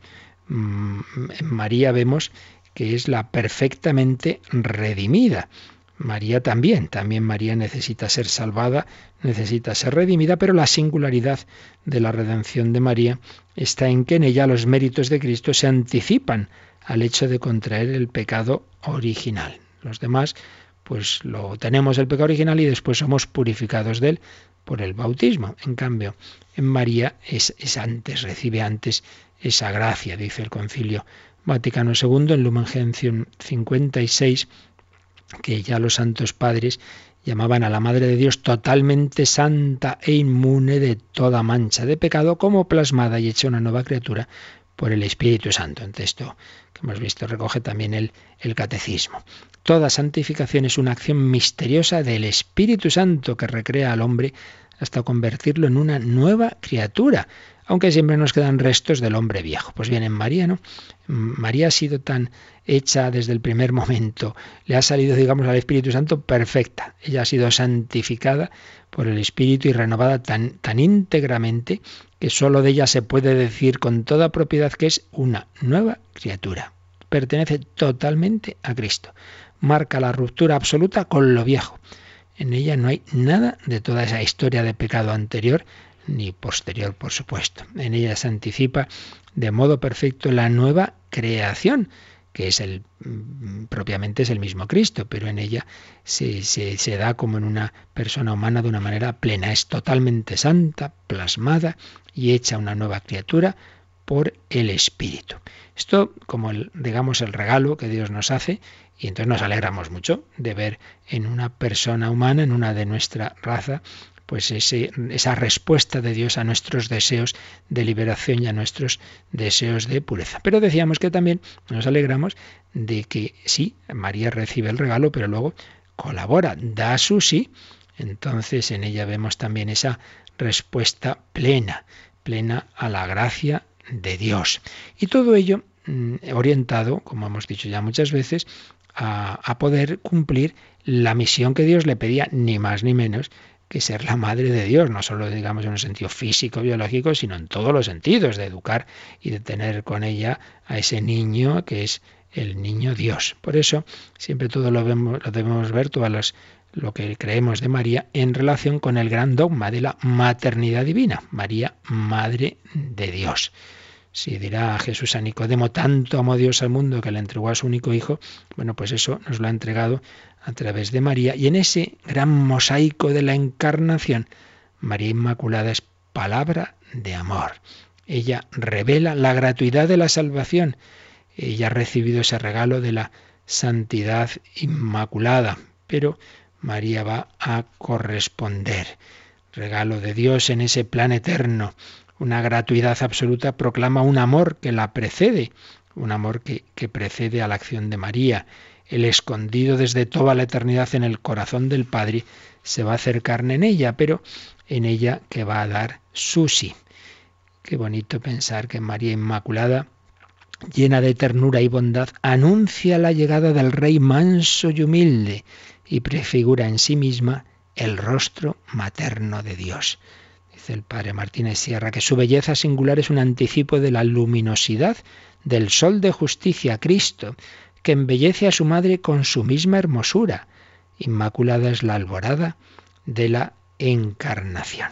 mm, en María vemos que es la perfectamente redimida. María también, también María necesita ser salvada, necesita ser redimida, pero la singularidad de la redención de María está en que en ella los méritos de Cristo se anticipan al hecho de contraer el pecado original. Los demás, pues lo tenemos el pecado original y después somos purificados de él por el bautismo. En cambio, en María es, es antes, recibe antes esa gracia, dice el concilio Vaticano II en Lumen Gentium 56 que ya los santos padres llamaban a la Madre de Dios totalmente santa e inmune de toda mancha de pecado, como plasmada y hecha una nueva criatura por el Espíritu Santo. En texto que hemos visto recoge también el, el catecismo. Toda santificación es una acción misteriosa del Espíritu Santo que recrea al hombre hasta convertirlo en una nueva criatura, aunque siempre nos quedan restos del hombre viejo. Pues bien, en María, ¿no? María ha sido tan hecha desde el primer momento, le ha salido, digamos, al Espíritu Santo perfecta. Ella ha sido santificada por el Espíritu y renovada tan, tan íntegramente que sólo de ella se puede decir con toda propiedad que es una nueva criatura. Pertenece totalmente a Cristo. Marca la ruptura absoluta con lo viejo. En ella no hay nada de toda esa historia de pecado anterior ni posterior, por supuesto. En ella se anticipa de modo perfecto la nueva creación, que es el mm, propiamente es el mismo Cristo, pero en ella se, se, da como en una persona humana de una manera plena. Es totalmente santa, plasmada y hecha una nueva criatura por el Espíritu. Esto como el, digamos el regalo que Dios nos hace y entonces nos alegramos mucho de ver en una persona humana, en una de nuestra raza, pues esa respuesta de Dios a nuestros deseos de liberación y a nuestros deseos de pureza. Pero decíamos que también nos alegramos de que sí, María recibe el regalo, pero luego colabora, da su sí. Entonces en ella vemos también esa respuesta plena, plena a la gracia de Dios. Y todo ello mm, orientado, como hemos dicho ya muchas veces, a, poder cumplir la misión que Dios le pedía, ni más ni menos, que ser la madre de Dios, no solo digamos en un sentido físico, biológico, sino en todos los sentidos, de educar y de tener con ella a ese niño que es el niño Dios. Por eso siempre todo lo, vemos, lo debemos ver, todas lo que creemos de María en relación con el gran dogma de la maternidad divina, María, Madre de Dios. Si dirá Jesús a Nicodemo, tanto amó Dios al mundo que le entregó a su único hijo, bueno, pues eso nos lo ha entregado a través de María. Y en ese gran mosaico de la encarnación, María Inmaculada es palabra de amor. Ella revela la gratuidad de la salvación. Ella ha recibido ese regalo de la santidad inmaculada, pero María va a corresponder. Regalo de Dios en ese plan eterno. Una gratuidad absoluta proclama un amor que la precede, un amor que, precede a la acción de María el escondido desde toda la eternidad en el corazón del Padre, se va a hacer carne en ella, pero en ella que va a dar su sí. Qué bonito pensar que María Inmaculada, llena de ternura y bondad, anuncia la llegada del Rey manso y humilde y prefigura en sí misma el rostro materno de Dios. Dice el padre Martínez Sierra que su belleza singular es un anticipo de la luminosidad del sol de justicia, Cristo, que embellece a su madre con su misma hermosura. Inmaculada es la alborada de la encarnación.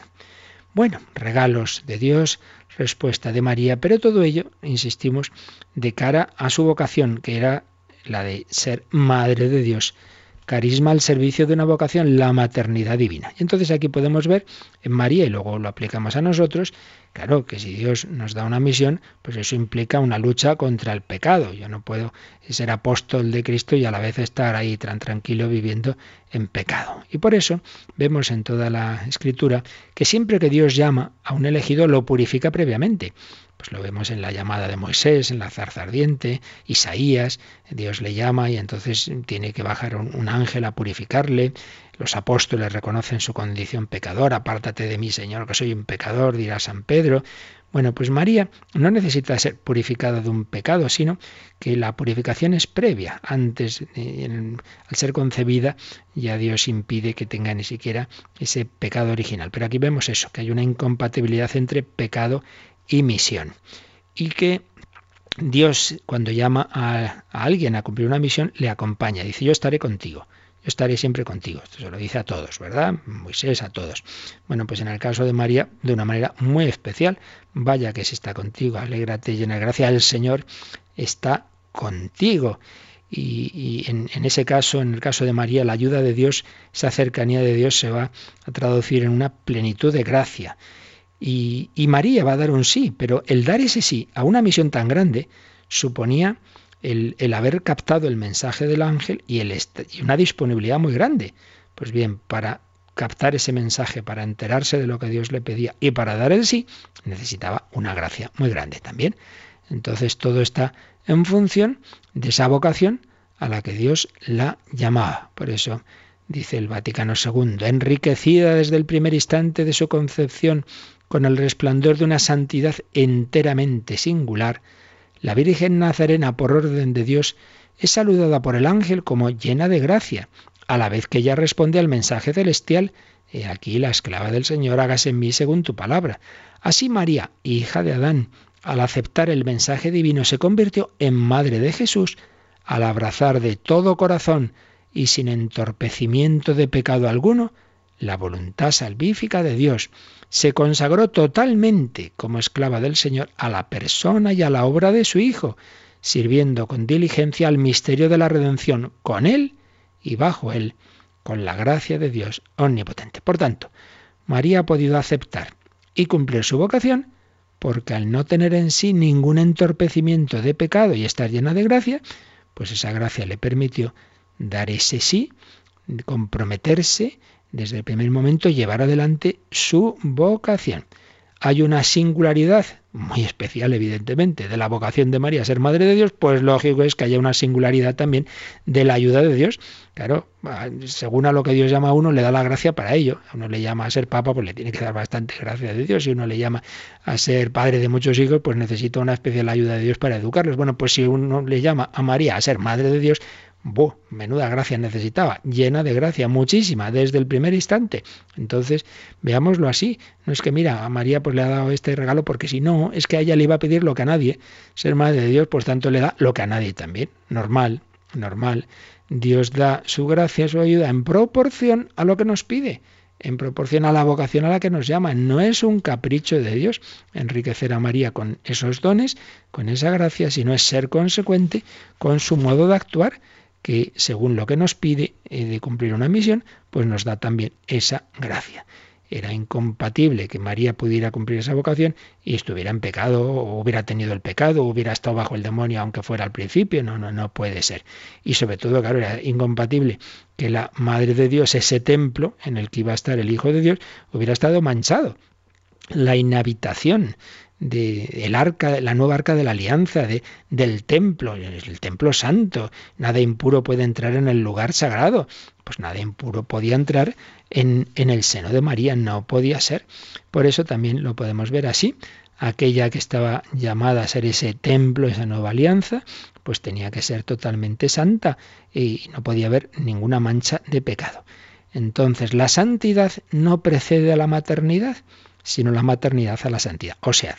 Bueno, regalos de Dios, respuesta de María, pero todo ello, insistimos, de cara a su vocación, que era la de ser madre de Dios carisma al servicio de una vocación, la maternidad divina. Y entonces aquí podemos ver en María, y luego lo aplicamos a nosotros, claro que si Dios nos da una misión, pues eso implica una lucha contra el pecado. Yo no puedo ser apóstol de Cristo y a la vez estar ahí tan tranquilo viviendo en pecado. Y por eso vemos en toda la escritura que siempre que Dios llama a un elegido lo purifica previamente. Pues lo vemos en la llamada de Moisés, en la zarza ardiente, Isaías, Dios le llama y entonces tiene que bajar un, ángel a purificarle. Los apóstoles reconocen su condición pecadora, apártate de mí, Señor, que soy un pecador, dirá San Pedro. Bueno, pues María no necesita ser purificada de un pecado, sino que la purificación es previa. Antes, al ser concebida, ya Dios impide que tenga ni siquiera ese pecado original. Pero aquí vemos eso, que hay una incompatibilidad entre pecado y misión. Y que Dios, cuando llama a, alguien a cumplir una misión, le acompaña. Dice, yo estaré contigo yo estaré siempre contigo. Esto se lo dice a todos, ¿verdad? Moisés a todos. Bueno, pues en el caso de María, de una manera muy especial, vaya que si está contigo, alégrate, llena de gracia, el Señor está contigo. Y, en, ese caso, en el caso de María, la ayuda de Dios, esa cercanía de Dios se va a traducir en una plenitud de gracia. Y, María va a dar un sí, pero el dar ese sí a una misión tan grande suponía el, haber captado el mensaje del ángel y, el y una disponibilidad muy grande. Pues bien, para captar ese mensaje, para enterarse de lo que Dios le pedía y para dar el sí, necesitaba una gracia muy grande también. Entonces todo está en función de esa vocación a la que Dios la llamaba. Por eso dice el Vaticano II, enriquecida desde el primer instante de su concepción con el resplandor de una santidad enteramente singular, la Virgen Nazarena, por orden de Dios, es saludada por el ángel como llena de gracia, a la vez que ella responde al mensaje celestial, He aquí la esclava del Señor, hágase en mí según tu palabra. Así María, hija de Adán, al aceptar el mensaje divino, se convirtió en madre de Jesús, al abrazar de todo corazón y sin entorpecimiento de pecado alguno la voluntad salvífica de Dios se consagró totalmente como esclava del Señor a la persona y a la obra de su Hijo, sirviendo con diligencia al misterio de la redención con Él y bajo Él, con la gracia de Dios omnipotente. Por tanto, María ha podido aceptar y cumplir su vocación porque al no tener en sí ningún entorpecimiento de pecado y estar llena de gracia, pues esa gracia le permitió dar ese sí, comprometerse desde el primer momento llevar adelante su vocación. Hay una singularidad muy especial, evidentemente, de la vocación de María a ser Madre de Dios, pues lógico es que haya una singularidad también de la ayuda de Dios. Claro, según a lo que Dios llama a uno, le da la gracia para ello. A uno le llama a ser papa, pues le tiene que dar bastante gracia de Dios. Si uno le llama a ser padre de muchos hijos, pues necesita una especial ayuda de Dios para educarlos. Bueno, pues si uno le llama a María a ser Madre de Dios, ¡Buh! Menuda gracia necesitaba, llena de gracia, muchísima, desde el primer instante. Entonces, veámoslo así. No es que, mira, a María pues le ha dado este regalo porque si no, es que a ella le iba a pedir lo que a nadie. Ser madre de Dios, pues tanto le da lo que a nadie también. Normal, normal. Dios da su gracia, su ayuda en proporción a lo que nos pide en proporción a la vocación a la que nos llama. No es un capricho de Dios enriquecer a María con esos dones, con esa gracia, sino es ser consecuente con su modo de actuar que según lo que nos pide de cumplir una misión, pues nos da también esa gracia. Era incompatible que María pudiera cumplir esa vocación y estuviera en pecado, o hubiera tenido el pecado, o hubiera estado bajo el demonio, aunque fuera al principio. No, no, no puede ser. Y sobre todo, claro, era incompatible que la Madre de Dios, ese templo en el que iba a estar el Hijo de Dios, hubiera estado manchado. La inhabitación de el arca, la nueva arca de la alianza, de, del templo, el templo santo. Nada impuro puede entrar en el lugar sagrado. Pues nada impuro podía entrar en, en el seno de María, no podía ser. Por eso también lo podemos ver así. Aquella que estaba llamada a ser ese templo, esa nueva alianza, pues tenía que ser totalmente santa y no podía haber ninguna mancha de pecado. Entonces, la santidad no precede a la maternidad sino la maternidad a la santidad. O sea,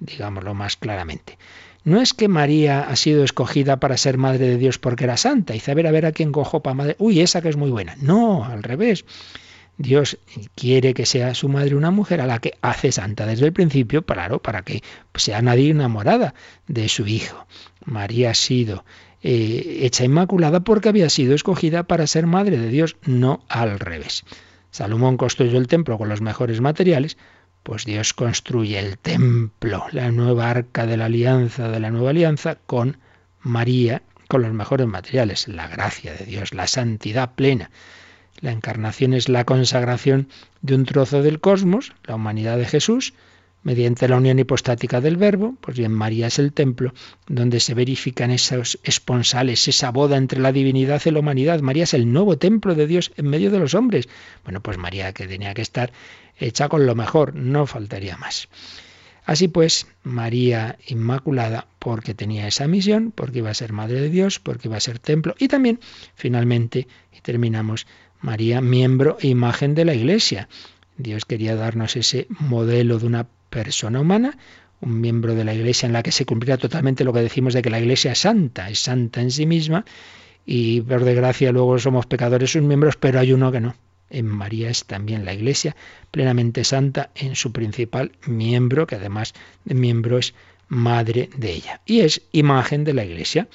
digámoslo más claramente. No es que María ha sido escogida para ser madre de Dios porque era santa. Dice, a ver, a ver a quién cojo para madre. Uy, esa que es muy buena. No, al revés. Dios quiere que sea su madre una mujer a la que hace santa desde el principio, claro, para que sea nadie enamorada de su hijo. María ha sido eh, hecha inmaculada porque había sido escogida para ser madre de Dios, no al revés. Salomón construyó el templo con los mejores materiales, pues Dios construye el templo, la nueva arca de la alianza, de la nueva alianza, con María, con los mejores materiales, la gracia de Dios, la santidad plena. La encarnación es la consagración de un trozo del cosmos, la humanidad de Jesús, mediante la unión hipostática del Verbo, pues bien, María es el templo donde se verifican esos esponsales, esa boda entre la divinidad y la humanidad. María es el nuevo templo de Dios en medio de los hombres. Bueno, pues María que tenía que estar hecha con lo mejor, no faltaría más. Así pues, María Inmaculada, porque tenía esa misión, porque iba a ser Madre de Dios, porque iba a ser templo, y también, finalmente, y terminamos, María, miembro e imagen de la Iglesia. Dios quería darnos ese modelo de una persona humana, un miembro de la Iglesia en la que se cumplirá totalmente lo que decimos de que la Iglesia es santa, es santa en sí misma, y por desgracia luego somos pecadores sus miembros, pero hay uno que no, en María es también la Iglesia plenamente santa en su principal miembro, que además de miembro es madre de ella. Y es imagen de la Iglesia.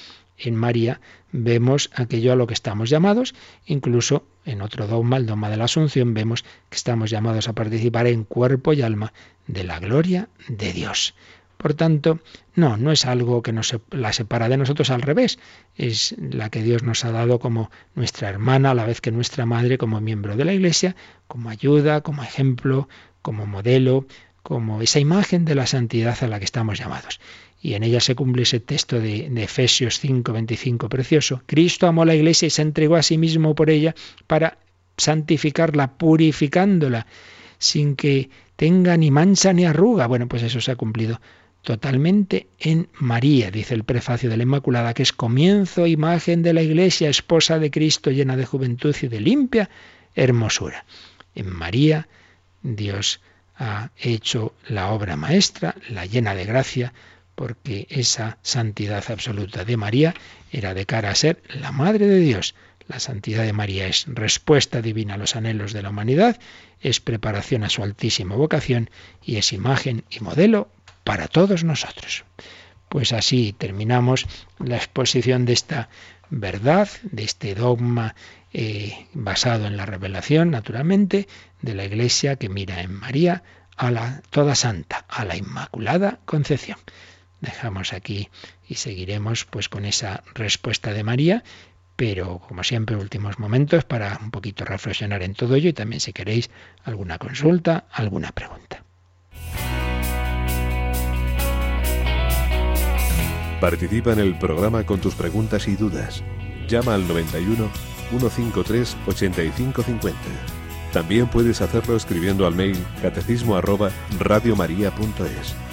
En María vemos aquello a lo que estamos llamados, incluso en otro dogma, el dogma de la Asunción, vemos que estamos llamados a participar en cuerpo y alma de la gloria de Dios. Por tanto, no, no es algo que nos la separa de nosotros al revés, es la que Dios nos ha dado como nuestra hermana, a la vez que nuestra madre, como miembro de la Iglesia, como ayuda, como ejemplo, como modelo, como esa imagen de la santidad a la que estamos llamados. Y en ella se cumple ese texto de, Efesios 5:25 precioso. Cristo amó a la Iglesia y se entregó a sí mismo por ella para santificarla, purificándola, sin que tenga ni mancha ni arruga. Bueno, pues eso se ha cumplido totalmente en María, dice el prefacio de la Inmaculada, que es comienzo, imagen de la Iglesia, esposa de Cristo, llena de juventud y de limpia hermosura. En María Dios ha hecho la obra maestra, la llena de gracia, porque esa santidad absoluta de María era de cara a ser la Madre de Dios. La santidad de María es respuesta divina a los anhelos de la humanidad, es preparación a su altísima vocación y es imagen y modelo para todos nosotros. Pues así terminamos la exposición de esta verdad, de este dogma eh, basado en la revelación, naturalmente, de la Iglesia que mira en María a la toda santa, a la Inmaculada Concepción. Dejamos aquí y seguiremos pues con esa respuesta de María, pero como siempre últimos momentos para un poquito reflexionar en todo ello y también si queréis alguna consulta, alguna pregunta. Participa en el programa con tus preguntas y dudas. Llama al 91 153 8550. También puedes hacerlo escribiendo al mail catecismo radiomaria.es.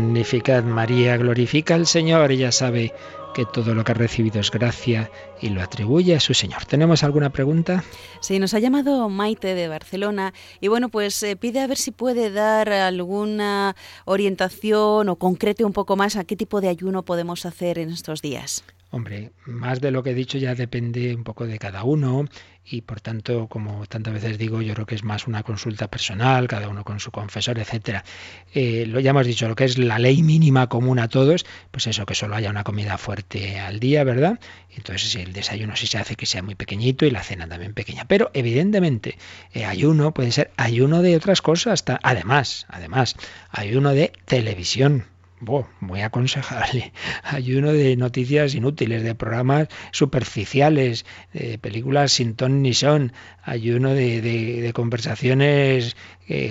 Magnificad María, glorifica al Señor. Ella sabe que todo lo que ha recibido es gracia y lo atribuye a su Señor. ¿Tenemos alguna pregunta? Sí, nos ha llamado Maite de Barcelona y bueno, pues eh, pide a ver si puede dar alguna orientación o concrete un poco más a qué tipo de ayuno podemos hacer en estos días. Hombre, más de lo que he dicho ya depende un poco de cada uno y por tanto, como tantas veces digo, yo creo que es más una consulta personal, cada uno con su confesor, etcétera. Eh, lo ya hemos dicho, lo que es la ley mínima común a todos, pues eso, que solo haya una comida fuerte al día, ¿verdad? Entonces el desayuno sí se hace que sea muy pequeñito y la cena también pequeña. Pero evidentemente, eh, ayuno puede ser ayuno de otras cosas, además, además, ayuno de televisión muy aconsejable. Ayuno de noticias inútiles, de programas superficiales, de películas sin ton ni son. Ayuno de, de, conversaciones,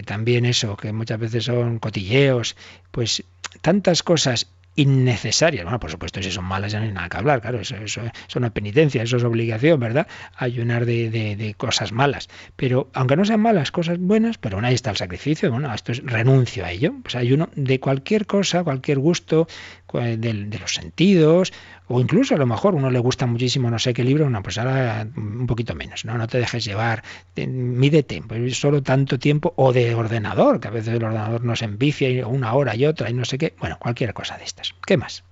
también eso, que muchas veces son cotilleos. Pues tantas cosas innecesarias. Bueno, por supuesto, si son malas ya no hay nada que hablar, claro, eso, eso, no es penitencia, eso es obligación, ¿verdad? Ayunar de, de, de, cosas malas. Pero aunque no sean malas, cosas buenas, pero bueno, ahí está el sacrificio, bueno, esto es renuncio a ello. Pues ayuno de cualquier cosa, cualquier gusto, de, de los sentidos, o incluso a lo mejor uno le gusta muchísimo no sé qué libro, no, pues ahora un poquito menos, no, no te dejes llevar, mídete, pues solo tanto tiempo, o de ordenador, que a veces el ordenador nos envicia una hora y otra y no sé qué, bueno, cualquier cosa de estas. ¿Qué más?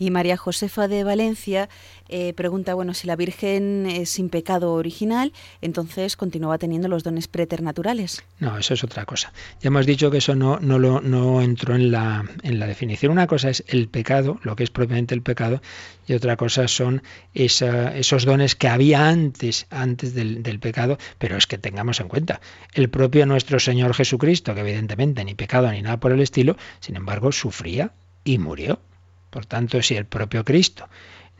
Y María Josefa de Valencia eh, pregunta, bueno, si la Virgen es sin pecado original, entonces continúa teniendo los dones preternaturales. No, eso es otra cosa. Ya hemos dicho que eso no, no, lo, no entró en la, en la definición. Una cosa es el pecado, lo que es propiamente el pecado, y otra cosa son esa, esos dones que había antes, antes del, del pecado, pero es que tengamos en cuenta, el propio nuestro Señor Jesucristo, que evidentemente ni pecado ni nada por el estilo, sin embargo, sufría y murió. Por tanto, si el propio Cristo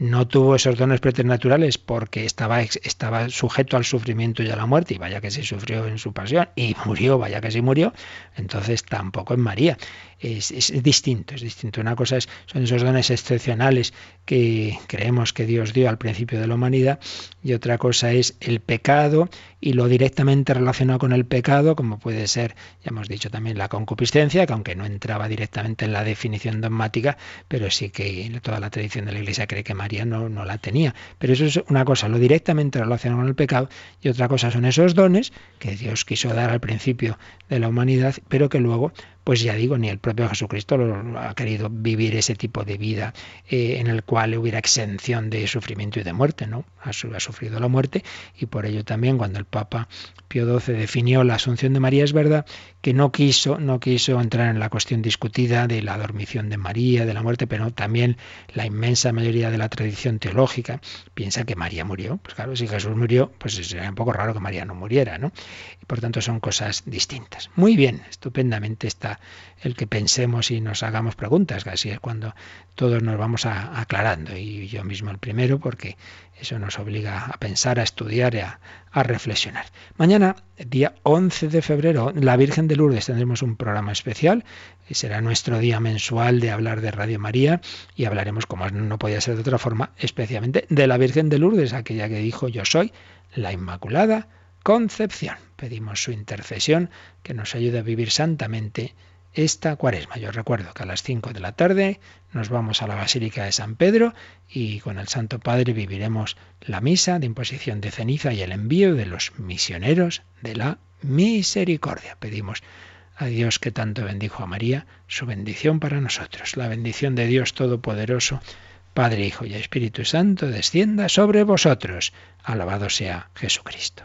no tuvo esos dones preternaturales porque estaba, estaba sujeto al sufrimiento y a la muerte, y vaya que se sufrió en su pasión, y murió, vaya que sí murió, entonces tampoco en María es, distinto, es distinto. Una cosa es, son esos dones excepcionales que creemos que Dios dio al principio de la humanidad y otra cosa es el pecado y lo directamente relacionado con el pecado, como puede ser, ya hemos dicho también, la concupiscencia, que aunque no entraba directamente en la definición dogmática, pero sí que toda la tradición de la Iglesia cree que María no, no la tenía. Pero eso es una cosa, lo directamente relacionado con el pecado y otra cosa son esos dones que Dios quiso dar al principio de la humanidad, pero que luego pues ya digo, ni el propio Jesucristo lo, ha querido vivir ese tipo de vida eh, en el cual hubiera exención de sufrimiento y de muerte, ¿no? Ha, ha, sufrido la muerte y por ello también cuando el Papa Pío XII definió la Asunción de María es verdad que no quiso, no quiso entrar en la cuestión discutida de la dormición de María, de la muerte, pero también la inmensa mayoría de la tradición teológica piensa que María murió. Pues claro, si Jesús murió, pues sería un poco raro que María no muriera, ¿no? Y por tanto son cosas distintas. Muy bien, estupendamente está el que pensemos y nos hagamos preguntas, que así es cuando todos nos vamos aclarando, y yo mismo el primero, porque eso nos obliga a pensar, a estudiar a, a reflexionar. Mañana, día 11 de febrero, la Virgen de Lourdes tendremos un programa especial, será nuestro día mensual de hablar de Radio María y hablaremos, como no podía ser de otra forma, especialmente de la Virgen de Lourdes, aquella que dijo yo soy la Inmaculada Concepción. Pedimos su intercesión que nos ayude a vivir santamente esta cuaresma. Yo recuerdo que a las 5 de la tarde nos vamos a la Basílica de San Pedro y con el Santo Padre viviremos la misa de imposición de ceniza y el envío de los misioneros de la misericordia. Pedimos a Dios que tanto bendijo a María, su bendición para nosotros. La bendición de Dios Todopoderoso, Padre, Hijo y Espíritu Santo, descienda sobre vosotros. Alabado sea Jesucristo.